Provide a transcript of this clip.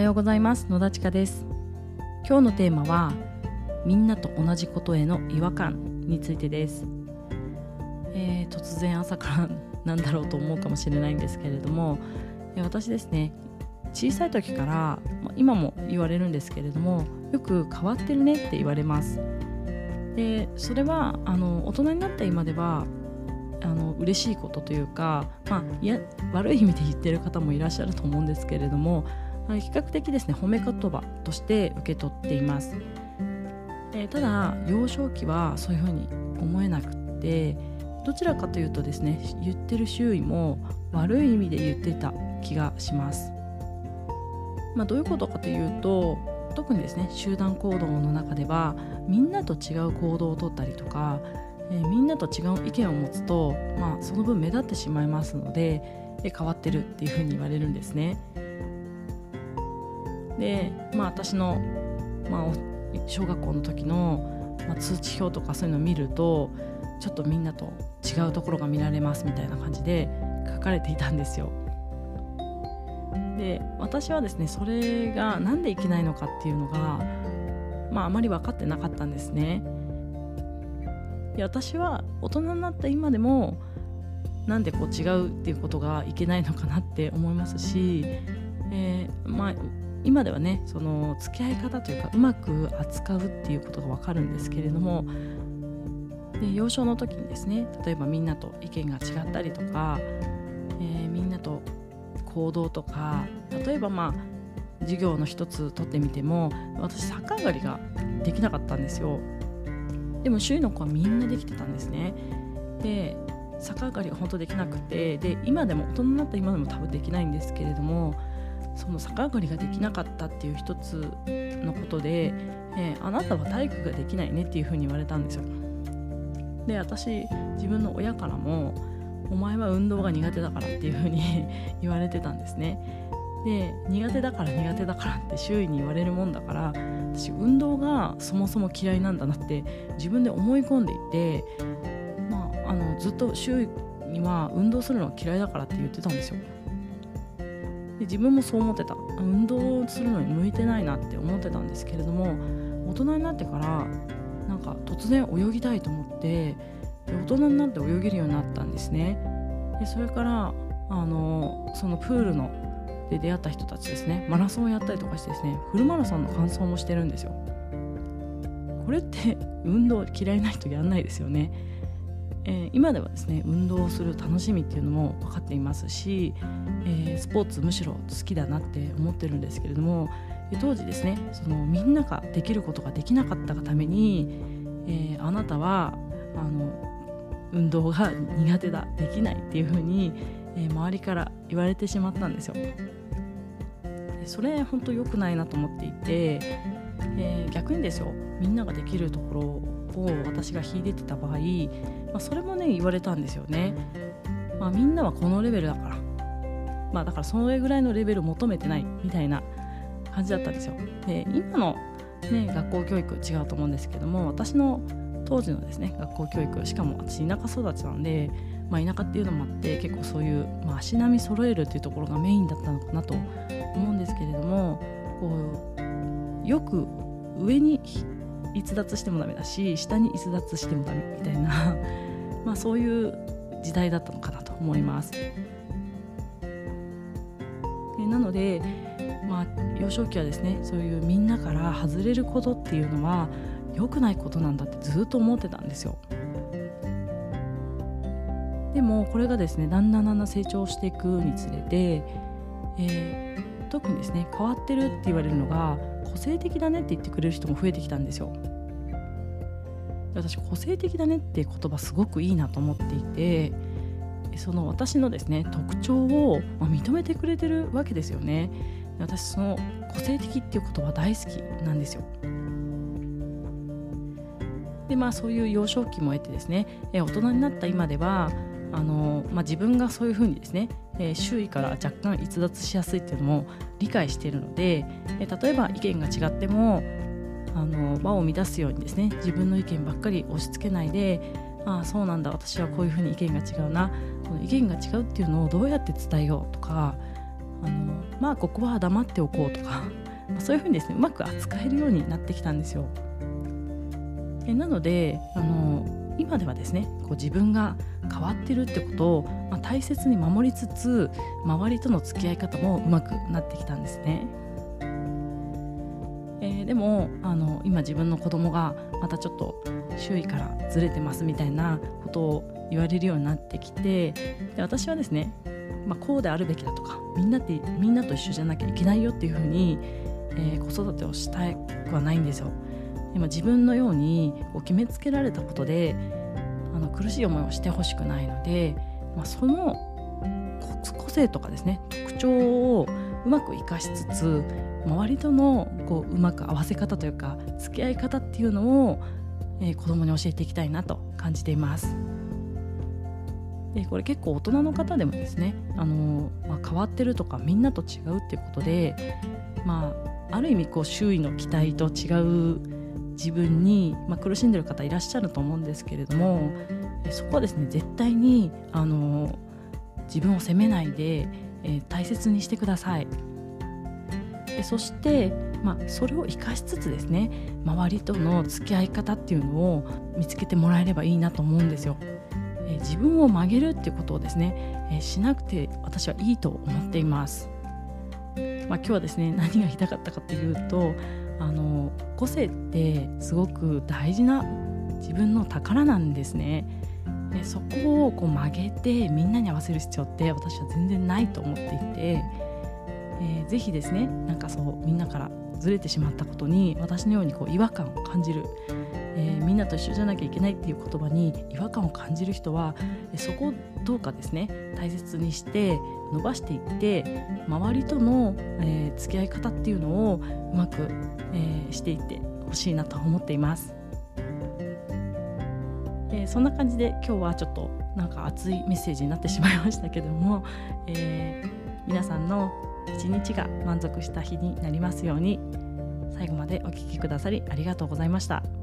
はようございます。野田千佳です。今日のテーマはみんなと同じことへの違和感についてです、えー、突然朝からなんだろうと思うかもしれないんですけれども私ですね小さい時から今も言われるんですけれどもよく変わってるねって言われます。でそれはあの大人になった今ではあの嬉しいことというか、まあ、いや悪い意味で言ってる方もいらっしゃると思うんですけれども比較的ですね褒め言葉として受け取っています、えー、ただ幼少期はそういうふうに思えなくってどちらかというとですね言ってる周囲も悪い意味で言ってた気がします、まあ、どういうことかというと特にですね集団行動の中ではみんなと違う行動をとったりとか、えー、みんなと違う意見を持つと、まあ、その分目立ってしまいますので、え変わってるっていうふうに言われるんですね。で、まあ、私の、まあ、小学校の時の、まあ、通知表とかそういうのを見るとちょっとみんなと違うところが見られますみたいな感じで書かれていたんですよ。で私はですねそれが何でいけないのかっていうのが、まあ、あまり分かってなかったんですね。で私は大人になった今でもなんでこう違うっていうことがいけないのかなって思いますし、えー、まあ今ではねその付き合い方というかうまく扱うっていうことが分かるんですけれどもで幼少の時にですね例えばみんなと意見が違ったりとか、えー、みんなと行動とか例えばまあ授業の一つ取ってみても私逆上がりができなかったんですよ。でも周囲の子はみんなできてたんですね。で逆上がりが本当できなくてで今でも大人になった今でも多分できないんですけれどもその逆上がりができなかったっていう一つのことで、えー、あなたは体育ができないねっていうふうに言われたんですよ。で私自分の親からもお前は運動が苦手だからっていうふうに 言われてたんですね。で苦手だから苦手だからって周囲に言われるもんだから私運動がそもそも嫌いなんだなって自分で思い込んでいて、まあ、あのずっと周囲には運動するのは嫌いだからって言ってたんですよ。で自分もそう思ってた。運動するのに向いてないなって思ってたんですけれども大人になってからなんか突然泳ぎたいと思って大人になって泳げるようになったんですね。でそれからあのそのプールので出会った人たちですね。マラソンをやったりとかしてですね。フルマラソンの完走もしてるんですよ。これって運動嫌いな人やんないですよね。えー、今ではですね運動をする楽しみっていうのも分かっていますし、えー、スポーツむしろ好きだなって思ってるんですけれども当時ですねそのみんなができることができなかったがために、えー、あなたはあの運動が苦手だできないっていうふうに、え周りから言われてしまったんですよ。それ本当良くないなと思っていて、え逆にですよみんなができるところを私が秀でてた場合まあ、それもね言われたんですよね、まあ、みんなはこのレベルだから。まあだからそれぐらいのレベルを求めてないみたいな感じだったんですよ。で今の、ね、学校教育違うと思うんですけども私の当時のですね学校教育しかも私田舎育ちなんで、まあ、田舎っていうのもあって結構そういう、まあ、足並み揃えるっていうところがメインだったのかなと思うんですけれどもこうよく上に逸脱してもダメだし下に逸脱してもダメみたいな まあそういう時代だったのかなと思います。なので、まあ、幼少期はですねそういうみんなから外れることっていうのは良くないことなんだってずっと思ってたんですよ。でもこれがですねだんだんだんだん成長していくにつれて、えー、特にですね変わってるって言われるのが個性的だねって言ってくれる人も増えてきたんですよ。私個性的だねって言葉すごくいいなと思っていてその私のですね特徴を、認めてくれてるわけですよね。私その個性的っていう言葉大好きなんですよ。でまあそういう幼少期も得てですね大人になった今ではあの、まあ、自分がそういうふうにですね、えー、周囲から若干逸脱しやすいっていうのも理解しているので、えー、例えば意見が違ってもあの場を乱すようにですね自分の意見ばっかり押し付けないでああそうなんだ私はこういうふうに意見が違うなこの意見が違うっていうのをどうやって伝えようとかあのまあここは黙っておこうとか そういうふうにですねうまく扱えるようになってきたんですよ。えなのであの今ではですねこう自分が変わってるってことを、まあ、大切に守りつつ周りとの付き合い方もうまくなってきたんですね。えー、でもあの今自分の子供がまたちょっと周囲からずれてますみたいなことを言われるようになってきてで私はですね、まあ、こうであるべきだとかみんなってみんなと一緒じゃなきゃいけないよっていうふうに、えー、子育てをしたくはないんですよ。今自分のようにこう決めつけられたことであの苦しい思いをしてほしくないので、まあ、その個性とかですね特徴をうまく生かしつつ周りとのこううまく合わせ方というか付き合い方っていうのを、えー、子供に教えていきたいなと感じています。でこれ結構大人の方でもですね、あのまあ、変わってるとかみんなと違うっていうことで、まあ、ある意味こう周囲の期待と違う自分に、まあ、苦しんでる方いらっしゃると思うんですけれどもそこはですね絶対にあの自分を責めないで、えー、大切にしてください。でそして、まあ、それを生かしつつですね周りとの付き合い方っていうのを見つけてもらえればいいなと思うんですよ。えー、自分を曲げるっていうことをですね、えー、しなくて私はいいと思っています。まあ、今日はですね何が言いたかったかというとあの個性ってすごく大事な自分の宝なんですね。でそこをこう曲げてみんなに合わせる必要って私は全然ないと思っていて、えー、ぜひですねなんかそうみんなからずれてしまったことに私のようにこう違和感を感じる、えー、みんなと一緒じゃなきゃいけないっていう言葉に違和感を感じる人はそこをどうかですね大切にして伸ばしていって周りとの、えー、付き合い方っていうのをうまく、えー、していってほしいなと思っています。えー、そんな感じで今日はちょっとなんか熱いメッセージになってしまいましたけども、えー、皆さんの一日が満足した日になりますように最後までお聴きくださりありがとうございました。